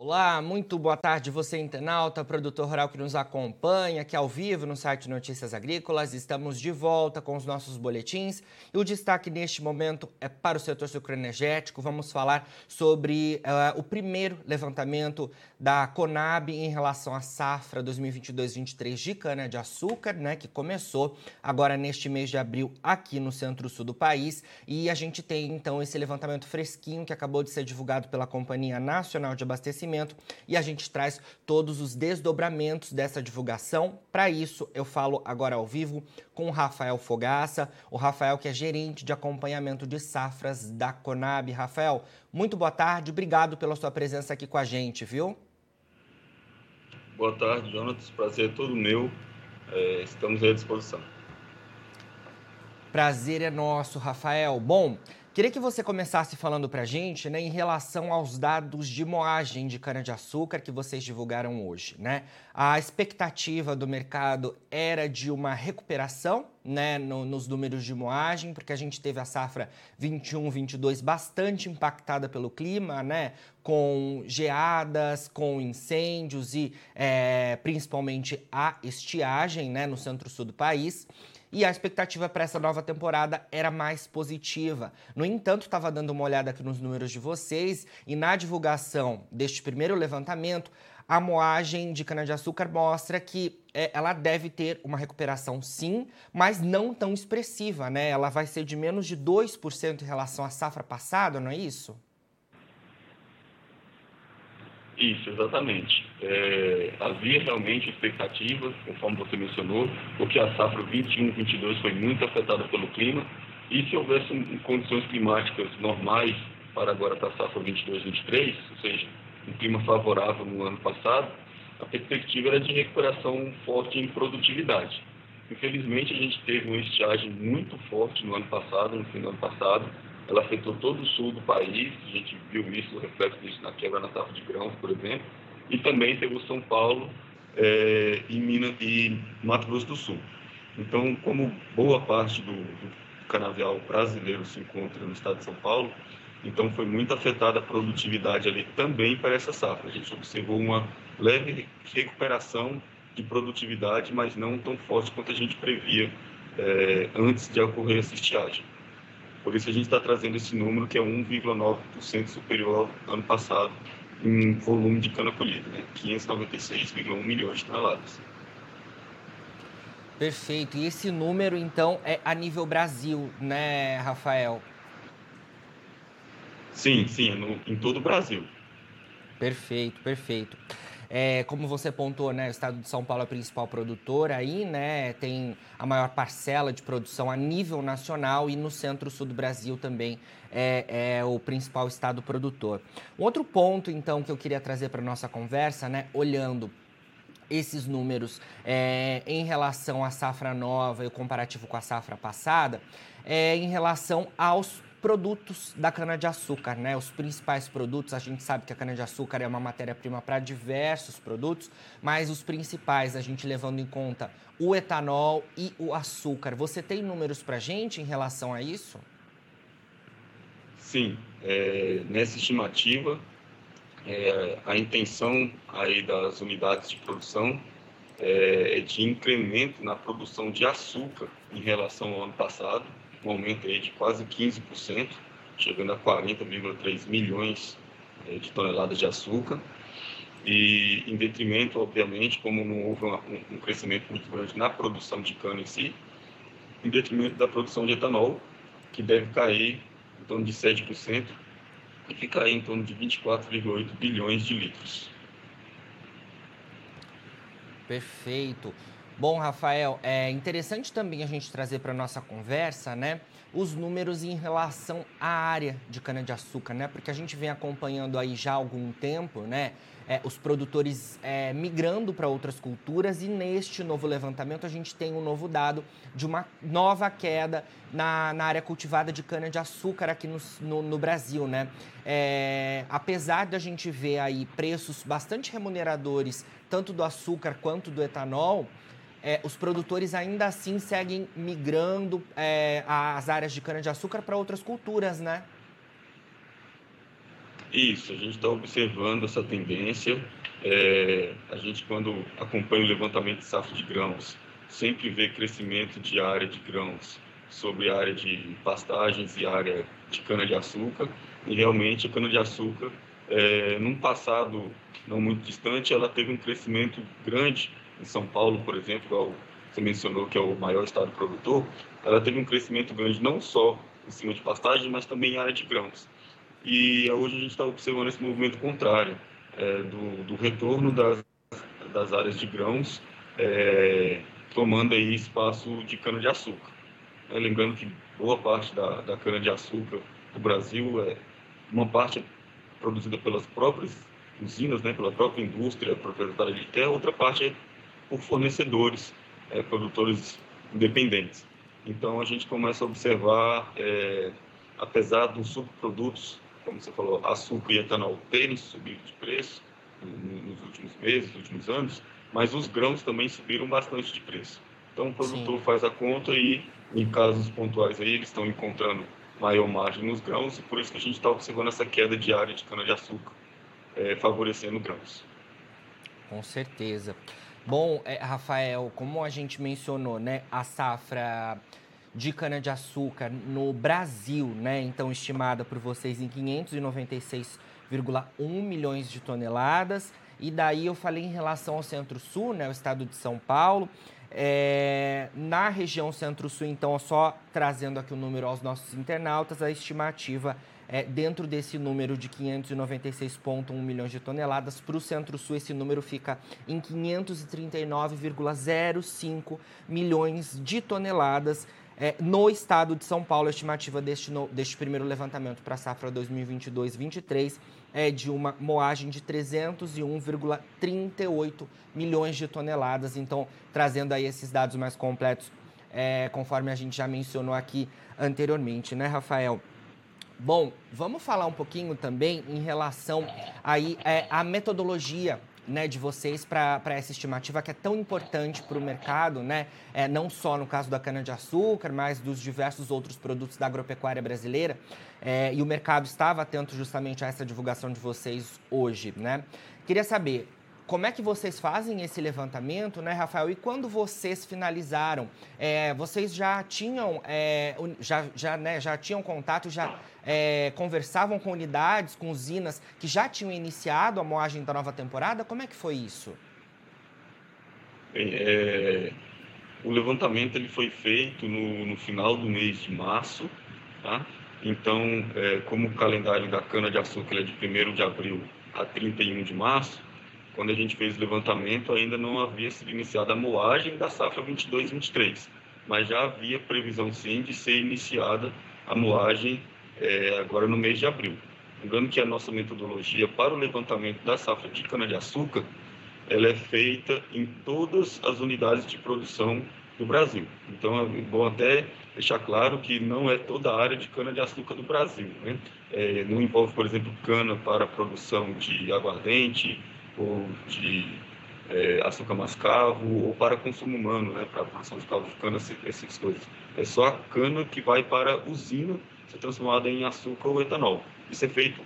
Olá, muito boa tarde, você internauta, produtor rural que nos acompanha aqui ao vivo no site Notícias Agrícolas. Estamos de volta com os nossos boletins e o destaque neste momento é para o setor sucroenergético. Vamos falar sobre uh, o primeiro levantamento da Conab em relação à safra 2022-23 de cana-de-açúcar, né, que começou agora neste mês de abril aqui no centro-sul do país. E a gente tem então esse levantamento fresquinho que acabou de ser divulgado pela Companhia Nacional de Abastecimento e a gente traz todos os desdobramentos dessa divulgação. Para isso, eu falo agora ao vivo com o Rafael Fogaça, o Rafael que é gerente de acompanhamento de safras da Conab. Rafael, muito boa tarde, obrigado pela sua presença aqui com a gente, viu? Boa tarde, Jonas. Prazer é todo meu. É, estamos à disposição. Prazer é nosso, Rafael. Bom, Queria que você começasse falando para a gente né, em relação aos dados de moagem de cana-de-açúcar que vocês divulgaram hoje. Né? A expectativa do mercado era de uma recuperação né, no, nos números de moagem, porque a gente teve a safra 21-22 bastante impactada pelo clima, né, com geadas, com incêndios e é, principalmente a estiagem né, no centro-sul do país e a expectativa para essa nova temporada era mais positiva. No entanto, estava dando uma olhada aqui nos números de vocês e na divulgação deste primeiro levantamento, a moagem de cana-de-açúcar mostra que é, ela deve ter uma recuperação sim, mas não tão expressiva, né? Ela vai ser de menos de 2% em relação à safra passada, não é isso? Isso, exatamente. É, havia realmente expectativa, conforme você mencionou, porque a safra 21-22 foi muito afetada pelo clima, e se houvesse condições climáticas normais para agora para a safra 22-23, ou seja, um clima favorável no ano passado, a perspectiva era de recuperação forte em produtividade. Infelizmente, a gente teve uma estiagem muito forte no ano passado, no fim do ano passado, ela afetou todo o sul do país, a gente viu isso, o reflexo disso na quebra na safra de grãos, por exemplo, e também teve São Paulo é, e, Minas, e Mato Grosso do Sul. Então, como boa parte do, do canavial brasileiro se encontra no estado de São Paulo, então foi muito afetada a produtividade ali também para essa safra. A gente observou uma leve recuperação de produtividade, mas não tão forte quanto a gente previa é, antes de ocorrer essa estiagem. Por isso a gente está trazendo esse número que é 1,9% superior ao ano passado em volume de cana colhida, né? 596,1 milhões de toneladas. Perfeito. E esse número, então, é a nível Brasil, né, Rafael? Sim, sim, é no, em todo o Brasil. Perfeito, perfeito. É, como você pontuou, né, o estado de São Paulo é o principal produtor aí, né, tem a maior parcela de produção a nível nacional e no centro-sul do Brasil também é, é, o principal estado produtor. Um outro ponto, então, que eu queria trazer para nossa conversa, né, olhando esses números é, em relação à safra nova e o comparativo com a safra passada, é em relação aos produtos da cana-de-açúcar, né? Os principais produtos, a gente sabe que a cana-de-açúcar é uma matéria-prima para diversos produtos, mas os principais, a gente levando em conta o etanol e o açúcar. Você tem números para a gente em relação a isso? Sim, é, nessa estimativa, é, a intenção aí das unidades de produção é, é de incremento na produção de açúcar em relação ao ano passado um aumento aí de quase 15%, chegando a 40,3 milhões eh, de toneladas de açúcar. E em detrimento, obviamente, como não houve um crescimento muito grande na produção de cana em si, em detrimento da produção de etanol, que deve cair em torno de 7% e ficar em torno de 24,8 bilhões de litros. Perfeito. Bom, Rafael, é interessante também a gente trazer para nossa conversa, né, os números em relação à área de cana-de-açúcar, né, porque a gente vem acompanhando aí já há algum tempo, né, é, os produtores é, migrando para outras culturas e neste novo levantamento a gente tem um novo dado de uma nova queda na, na área cultivada de cana-de-açúcar aqui no, no, no, Brasil, né? É, apesar de a gente ver aí preços bastante remuneradores, tanto do açúcar quanto do etanol, é, os produtores ainda assim seguem migrando é, as áreas de cana-de-açúcar para outras culturas, né? Isso, a gente está observando essa tendência. É, a gente, quando acompanha o levantamento de safra de grãos, sempre vê crescimento de área de grãos sobre área de pastagens e área de cana-de-açúcar. E realmente a cana-de-açúcar, é, num passado não muito distante, ela teve um crescimento grande. Em São Paulo, por exemplo, você mencionou que é o maior estado produtor, ela teve um crescimento grande não só em cima de pastagem, mas também em área de grãos. E hoje a gente está observando esse movimento contrário, é, do, do, retorno das, das áreas de grãos, é, tomando aí espaço de cana-de-açúcar. É, lembrando que boa parte da, da cana-de-açúcar do Brasil é uma parte produzida pelas próprias usinas, né, pela própria indústria proprietária de terra, outra parte é por fornecedores, é, produtores independentes. Então a gente começa a observar, é, apesar dos subprodutos, como você falou, açúcar e etanol terem subido de preço nos últimos meses, nos últimos anos, mas os grãos também subiram bastante de preço. Então o produtor Sim. faz a conta e, em casos pontuais aí, eles estão encontrando maior margem nos grãos e por isso que a gente está observando essa queda diária de cana-de-açúcar, é, favorecendo grãos. Com certeza. Bom, é, Rafael, como a gente mencionou, né, a safra de cana-de-açúcar no Brasil, né, então estimada por vocês em 596,1 milhões de toneladas. E daí eu falei em relação ao Centro-Sul, né, o estado de São Paulo. É, na região Centro-Sul, então, só trazendo aqui o número aos nossos internautas, a estimativa é, dentro desse número de 596,1 milhões de toneladas, para o Centro-Sul esse número fica em 539,05 milhões de toneladas. É, no estado de São Paulo, a estimativa deste, no, deste primeiro levantamento para a safra 2022-23 é de uma moagem de 301,38 milhões de toneladas. Então, trazendo aí esses dados mais completos, é, conforme a gente já mencionou aqui anteriormente, né, Rafael? Bom, vamos falar um pouquinho também em relação aí é, à metodologia né, de vocês para essa estimativa que é tão importante para o mercado, né? É, não só no caso da cana-de-açúcar, mas dos diversos outros produtos da agropecuária brasileira. É, e o mercado estava atento justamente a essa divulgação de vocês hoje, né? Queria saber, como é que vocês fazem esse levantamento, né, Rafael? E quando vocês finalizaram, é, vocês já tinham, é, já, já, né, já tinham contato, já é, conversavam com unidades, com usinas que já tinham iniciado a moagem da nova temporada? Como é que foi isso? Bem, é, o levantamento ele foi feito no, no, final do mês de março, tá? Então, é, como o calendário da cana-de-açúcar é de 1 de abril a 31 de março, quando a gente fez o levantamento, ainda não havia sido iniciada a moagem da safra 22-23, mas já havia previsão sim de ser iniciada a moagem é, agora no mês de abril. Lembrando que a nossa metodologia para o levantamento da safra de cana-de-açúcar ela é feita em todas as unidades de produção do Brasil. Então, é bom até deixar claro que não é toda a área de cana-de-açúcar do Brasil. Né? É, não envolve, por exemplo, cana para produção de aguardente, ou de é, açúcar mascavo ou para consumo humano, né, para a produção de caldo de cana, essas coisas. É só a cana que vai para a usina ser transformada em açúcar ou etanol. Isso é feito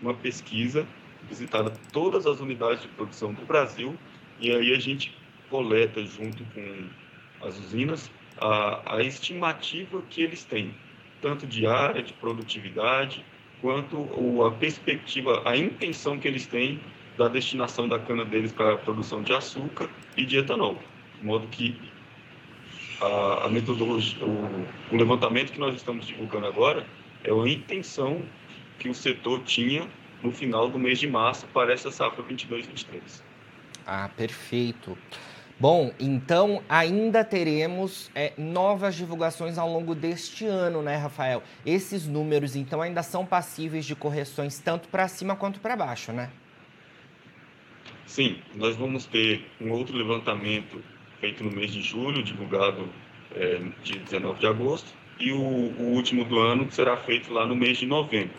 uma pesquisa, visitada todas as unidades de produção do Brasil, e aí a gente coleta junto com as usinas a, a estimativa que eles têm, tanto de área, de produtividade, quanto a perspectiva, a intenção que eles têm da destinação da cana deles para a produção de açúcar e de etanol. De modo que a, a metodologia, o, o, levantamento que nós estamos divulgando agora é a intenção que o setor tinha no final do mês de março para essa safra 22-23. Ah, perfeito. Bom, então ainda teremos é, novas divulgações ao longo deste ano, né, Rafael? Esses números, então, ainda são passíveis de correções tanto para cima quanto para baixo, né? Sim, nós vamos ter um outro levantamento feito no mês de julho, divulgado é, dia 19 de agosto, e o, o, último do ano será feito lá no mês de novembro.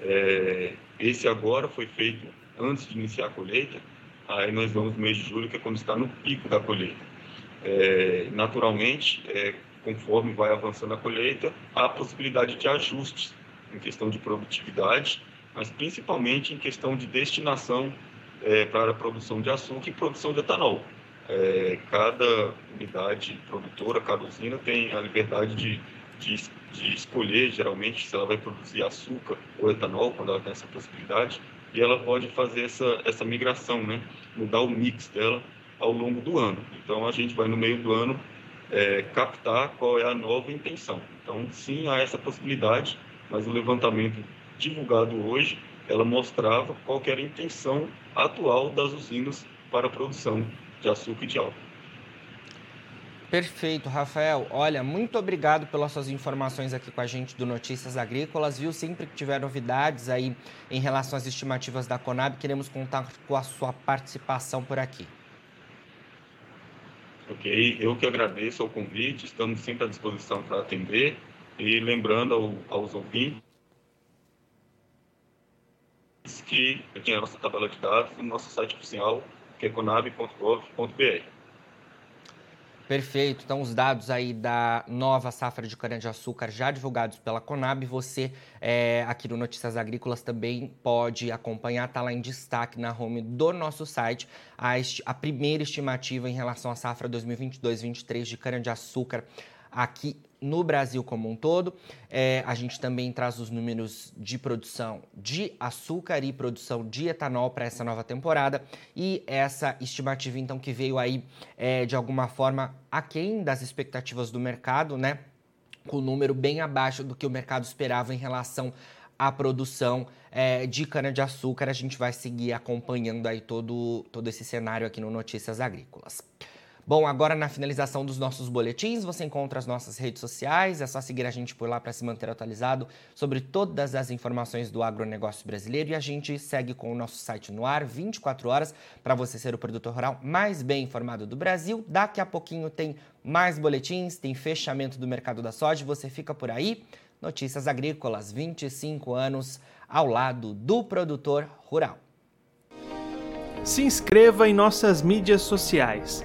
É, esse agora foi feito antes de iniciar a colheita, aí nós vamos no mês de julho, que é quando está no pico da colheita. É, naturalmente, é, conforme vai avançando a colheita, há possibilidade de ajustes em questão de produtividade mas principalmente em questão de destinação é, para a produção de açúcar e produção de etanol. É, cada unidade produtora, cada usina tem a liberdade de, de, de, escolher, geralmente, se ela vai produzir açúcar ou etanol, quando ela tem essa possibilidade, e ela pode fazer essa, essa migração, né? mudar o mix dela ao longo do ano. Então, a gente vai, no meio do ano, é, captar qual é a nova intenção. Então, sim, há essa possibilidade, mas o levantamento divulgado hoje, ela mostrava qual era a intenção atual das usinas para a produção de açúcar e de álcool. Perfeito, Rafael. Olha, muito obrigado pelas suas informações aqui com a gente do Notícias Agrícolas, viu? Sempre que tiver novidades aí em relação às estimativas da Conab, queremos contar com a sua participação por aqui. Ok, eu que agradeço o convite, estamos sempre à disposição para atender e lembrando ao, aos ouvintes que tem a nossa tabela de dados no nosso site oficial, que é conab.gov.br. Perfeito. Então, os dados aí da nova safra de cana-de-açúcar já divulgados pela Conab, você é, aqui no Notícias Agrícolas também pode acompanhar, está lá em destaque na home do nosso site, a, a primeira estimativa em relação à safra 2022-23 de cana-de-açúcar aqui no Brasil como um todo. É, a gente também traz os números de produção de açúcar e produção de etanol para essa nova temporada. E essa estimativa, então, que veio aí é, de alguma forma aquém das expectativas do mercado, né? Com um número bem abaixo do que o mercado esperava em relação à produção é, de cana-de-açúcar. A gente vai seguir acompanhando aí todo, todo esse cenário aqui no Notícias Agrícolas. Bom, agora na finalização dos nossos boletins, você encontra as nossas redes sociais, é só seguir a gente por lá para se manter atualizado sobre todas as informações do agronegócio brasileiro e a gente segue com o nosso site no ar 24 horas para você ser o produtor rural mais bem informado do Brasil. Daqui a pouquinho tem mais boletins, tem fechamento do mercado da soja, você fica por aí. Notícias Agrícolas, 25 anos ao lado do produtor rural. Se inscreva em nossas mídias sociais